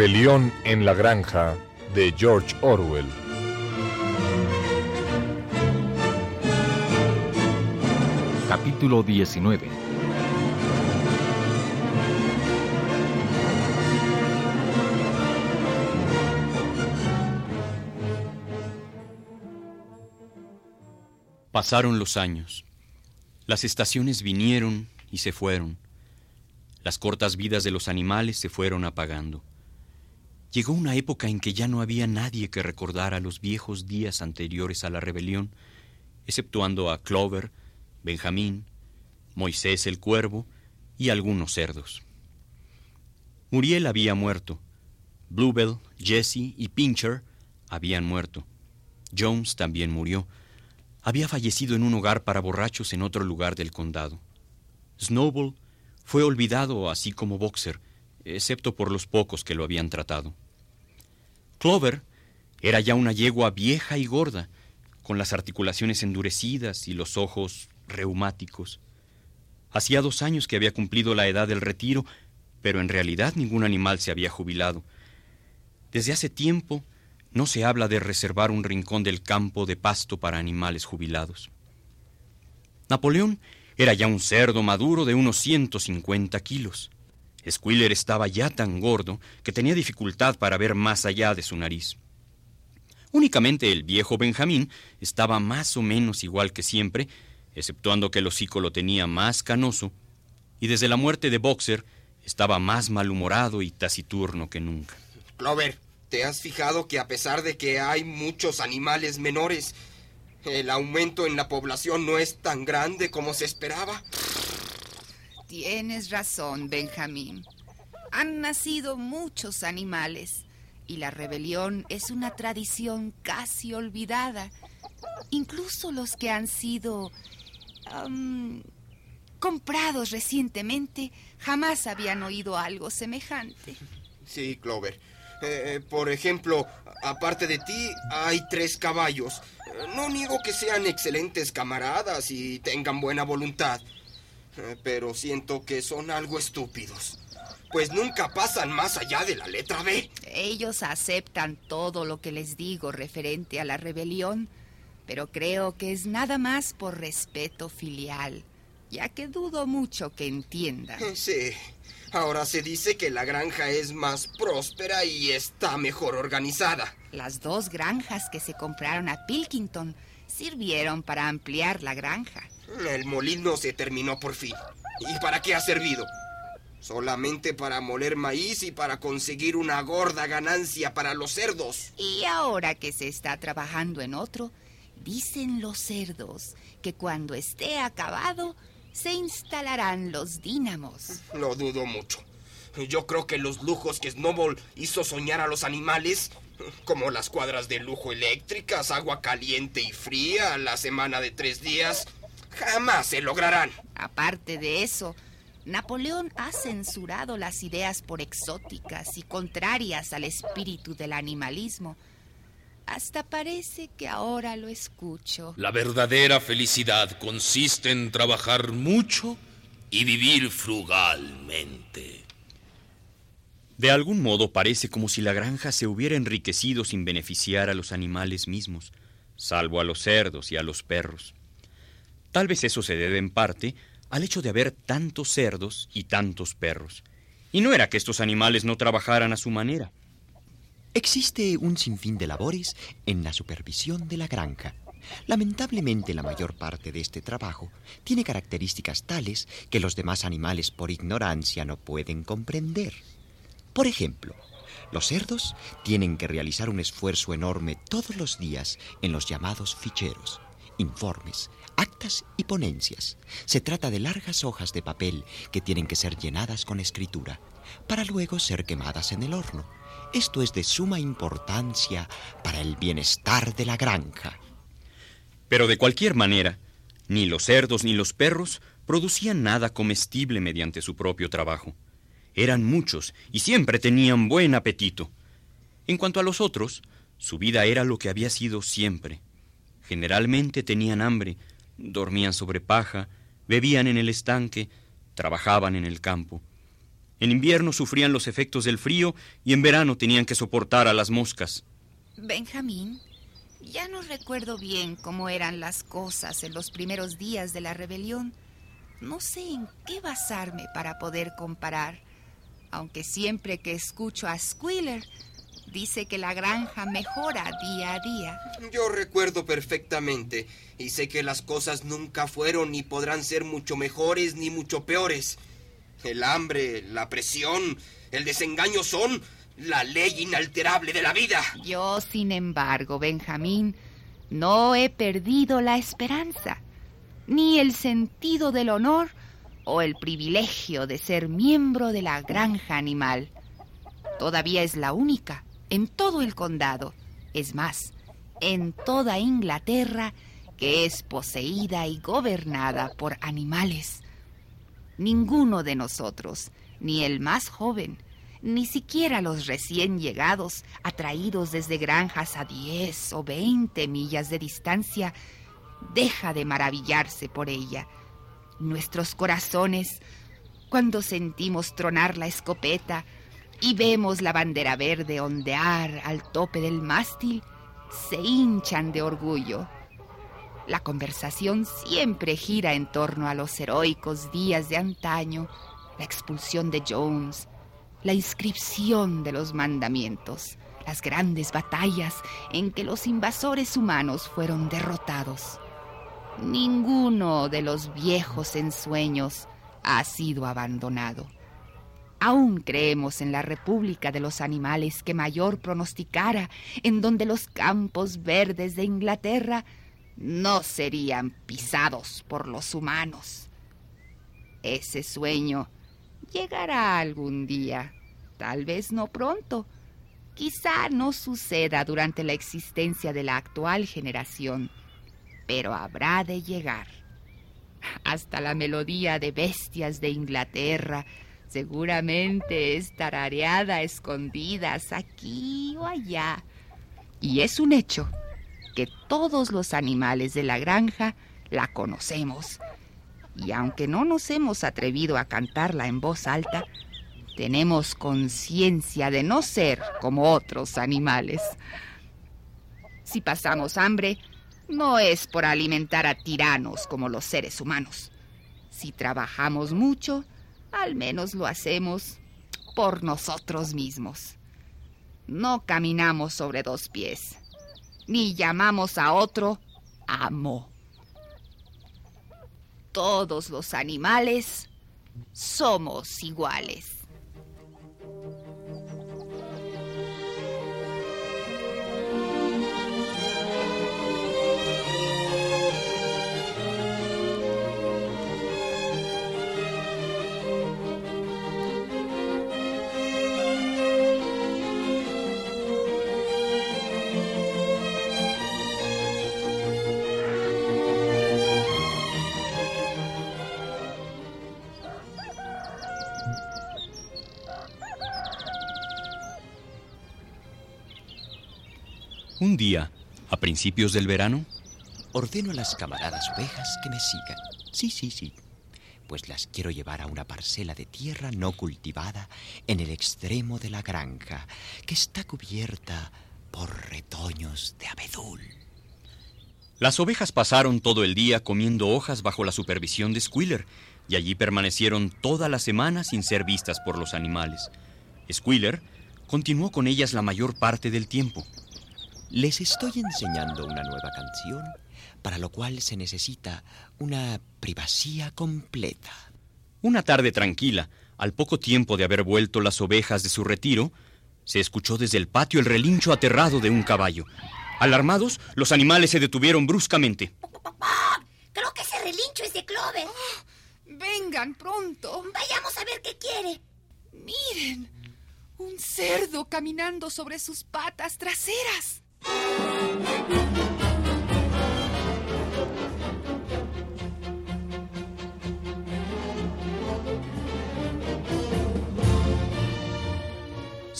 rebelión en la granja de George Orwell. Capítulo 19 Pasaron los años. Las estaciones vinieron y se fueron. Las cortas vidas de los animales se fueron apagando. Llegó una época en que ya no había nadie que recordara los viejos días anteriores a la rebelión, exceptuando a Clover, Benjamín, Moisés el cuervo y algunos cerdos. Muriel había muerto. Bluebell, Jesse y Pincher habían muerto. Jones también murió. Había fallecido en un hogar para borrachos en otro lugar del condado. Snowball fue olvidado así como Boxer, excepto por los pocos que lo habían tratado. Clover era ya una yegua vieja y gorda, con las articulaciones endurecidas y los ojos reumáticos. Hacía dos años que había cumplido la edad del retiro, pero en realidad ningún animal se había jubilado. Desde hace tiempo no se habla de reservar un rincón del campo de pasto para animales jubilados. Napoleón era ya un cerdo maduro de unos 150 kilos. Squiller estaba ya tan gordo que tenía dificultad para ver más allá de su nariz. Únicamente el viejo Benjamín estaba más o menos igual que siempre, exceptuando que el hocico lo tenía más canoso, y desde la muerte de Boxer estaba más malhumorado y taciturno que nunca. Clover, ¿te has fijado que a pesar de que hay muchos animales menores, el aumento en la población no es tan grande como se esperaba. Tienes razón, Benjamín. Han nacido muchos animales y la rebelión es una tradición casi olvidada. Incluso los que han sido comprados recientemente jamás habían oído algo semejante. Sí, Clover. Eh, por ejemplo, aparte de ti, hay tres caballos. No niego que sean excelentes camaradas y tengan buena voluntad, eh, pero siento que son algo estúpidos. Pues nunca pasan más allá de la letra B. Ellos aceptan todo lo que les digo referente a la rebelión, pero creo que es nada más por respeto filial, ya que dudo mucho que entiendan. Sí, Ahora se dice que la granja es más próspera y está mejor organizada. Las dos granjas que se compraron a Pilkington sirvieron para ampliar la granja. El molino se terminó por fin. ¿Y para qué ha servido? Solamente para moler maíz y para conseguir una gorda ganancia para los cerdos. Y ahora que se está trabajando en otro, dicen los cerdos que cuando esté acabado se instalarán los dínamos. Lo dudo mucho. Yo creo que los lujos que Snowball hizo soñar a los animales, como las cuadras de lujo eléctricas, agua caliente y fría, la semana de tres días, jamás se lograrán. Aparte de eso, Napoleón ha censurado las ideas por exóticas y contrarias al espíritu del animalismo hasta parece que ahora lo escucho. La verdadera felicidad consiste en trabajar mucho y vivir frugalmente. De algún modo parece como si la granja se hubiera enriquecido sin beneficiar a los animales mismos, salvo a los cerdos y a los perros. Tal vez eso se debe en parte al hecho de haber tantos cerdos y tantos perros. Y no era que estos animales no trabajaran a su manera. Existe un sinfín de labores en la supervisión de la granja. Lamentablemente la mayor parte de este trabajo tiene características tales que los demás animales por ignorancia no pueden comprender. Por ejemplo, los cerdos tienen que realizar un esfuerzo enorme todos los días en los llamados ficheros, informes, actas y ponencias. Se trata de largas hojas de papel que tienen que ser llenadas con escritura, para luego ser quemadas en el horno. Esto es de suma importancia para el bienestar de la granja. Pero de cualquier manera, ni los cerdos ni los perros producían nada comestible mediante su propio trabajo. Eran muchos y siempre tenían buen apetito. En cuanto a los otros, su vida era lo que había sido siempre. Generalmente tenían hambre, dormían sobre paja, bebían en el estanque, trabajaban en el campo. En invierno sufrían los efectos del frío y en verano tenían que soportar a las moscas. Benjamín, ya no recuerdo bien cómo eran las cosas en los primeros días de la rebelión. No sé en qué basarme para poder comparar, aunque siempre que escucho a Squealer dice que la granja mejora día a día. Yo recuerdo perfectamente y sé que las cosas nunca fueron ni podrán ser mucho mejores ni mucho peores. El hambre, la presión, el desengaño son la ley inalterable de la vida. Yo, sin embargo, Benjamín, no he perdido la esperanza, ni el sentido del honor o el privilegio de ser miembro de la granja animal. Todavía es la única en todo el condado, es más, en toda Inglaterra, que es poseída y gobernada por animales. Ninguno de nosotros, ni el más joven, ni siquiera los recién llegados, atraídos desde granjas a 10 o 20 millas de distancia, deja de maravillarse por ella. Nuestros corazones, cuando sentimos tronar la escopeta y vemos la bandera verde ondear al tope del mástil, se hinchan de orgullo. La conversación siempre gira en torno a los heroicos días de antaño, la expulsión de Jones, la inscripción de los mandamientos, las grandes batallas en que los invasores humanos fueron derrotados. Ninguno de los viejos ensueños ha sido abandonado. Aún creemos en la República de los Animales que mayor pronosticara, en donde los campos verdes de Inglaterra no serían pisados por los humanos. Ese sueño llegará algún día, tal vez no pronto. Quizá no suceda durante la existencia de la actual generación, pero habrá de llegar. Hasta la melodía de bestias de Inglaterra seguramente es tarareada escondidas aquí o allá. Y es un hecho que todos los animales de la granja la conocemos. Y aunque no nos hemos atrevido a cantarla en voz alta, tenemos conciencia de no ser como otros animales. Si pasamos hambre, no es por alimentar a tiranos como los seres humanos. Si trabajamos mucho, al menos lo hacemos por nosotros mismos. No caminamos sobre dos pies ni llamamos a otro amo. Todos los animales somos iguales. Un día, a principios del verano, Ordeno a las camaradas ovejas que me sigan. Sí, sí, sí. Pues las quiero llevar a una parcela de tierra no cultivada en el extremo de la granja, que está cubierta por retoños de abedul. las ovejas pasaron todo el día comiendo hojas bajo la supervisión de Squealer y allí permanecieron toda la semana sin ser vistas por los animales. Squealer continuó con ellas la mayor parte del tiempo. Les estoy enseñando una nueva canción, para lo cual se necesita una privacía completa. Una tarde tranquila, al poco tiempo de haber vuelto las ovejas de su retiro, se escuchó desde el patio el relincho aterrado de un caballo. Alarmados, los animales se detuvieron bruscamente. Creo que ese relincho es de Clover. Vengan pronto. Vayamos a ver qué quiere. Miren, un cerdo caminando sobre sus patas traseras.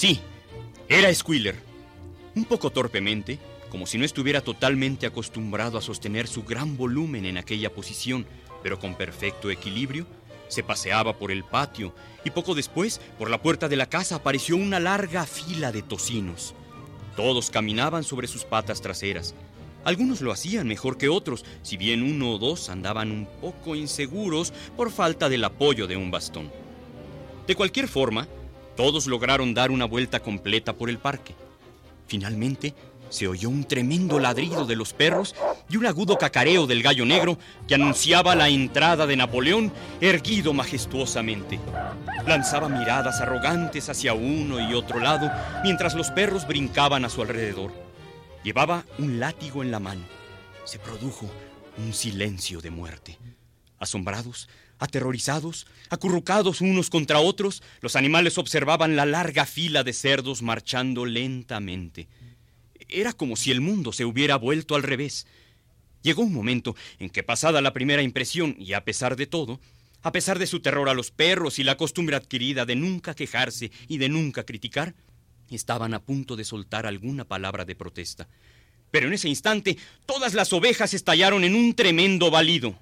Sí, era Squealer. Un poco torpemente, como si no estuviera totalmente acostumbrado a sostener su gran volumen en aquella posición, pero con perfecto equilibrio, Se paseaba por el patio y poco después, por la puerta de la casa apareció una larga fila de tocinos. Todos caminaban sobre sus patas traseras. Algunos lo hacían mejor que otros, si bien uno o dos andaban un poco inseguros por falta del apoyo de un bastón. De cualquier forma, todos lograron dar una vuelta completa por el parque. Finalmente, se oyó un tremendo ladrido de los perros y un agudo cacareo del gallo negro que anunciaba la entrada de Napoleón erguido majestuosamente. Lanzaba miradas arrogantes hacia uno y otro lado mientras los perros brincaban a su alrededor. Llevaba un látigo en la mano. Se produjo un silencio de muerte. Asombrados, aterrorizados, acurrucados unos contra otros, los animales observaban la larga fila de cerdos marchando lentamente. Era como si el mundo se hubiera vuelto al revés. Llegó un momento en que, pasada la primera impresión, y a pesar de todo, a pesar de su terror a los perros y la costumbre adquirida de nunca quejarse y de nunca criticar, estaban a punto de soltar alguna palabra de protesta. Pero en ese instante, todas las ovejas estallaron en un tremendo balido.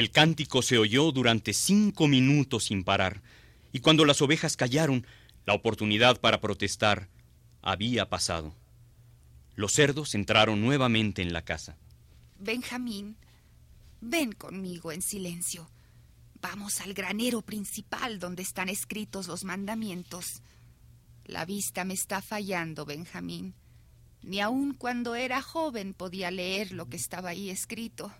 El cántico se oyó durante cinco minutos sin parar, y cuando las ovejas callaron, la oportunidad para protestar había pasado. Los cerdos entraron nuevamente en la casa. Benjamín, ven conmigo en silencio. Vamos al granero principal donde están escritos los mandamientos. La vista me está fallando, Benjamín. Ni aun cuando era joven podía leer lo que estaba ahí escrito.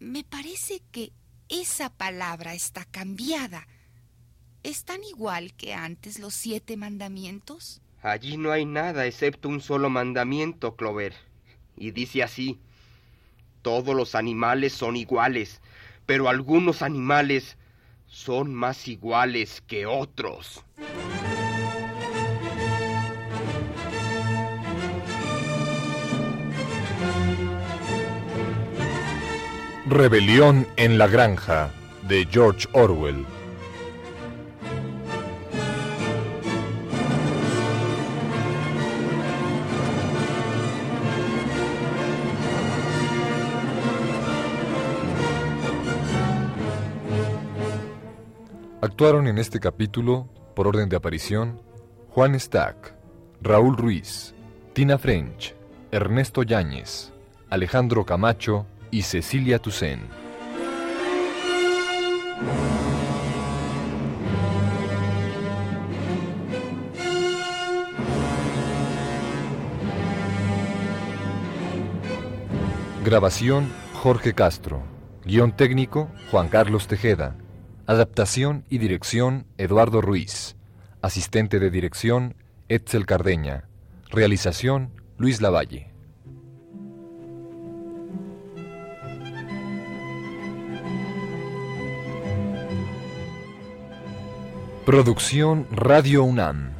Me parece que esa palabra está cambiada. ¿Es tan igual que antes los siete mandamientos? Allí no hay nada excepto un solo mandamiento, Clover. Y dice así, todos los animales son iguales, pero algunos animales son más iguales que otros. Rebelión en la granja de George Orwell. Actuaron en este capítulo, por orden de aparición, Juan Stack, Raúl Ruiz, Tina French, Ernesto Yáñez, Alejandro Camacho y Cecilia Toussaint. Grabación Jorge Castro. Guión técnico Juan Carlos Tejeda. Adaptación y dirección Eduardo Ruiz. Asistente de dirección Etzel Cardeña. Realización Luis Lavalle. Producción Radio UNAM.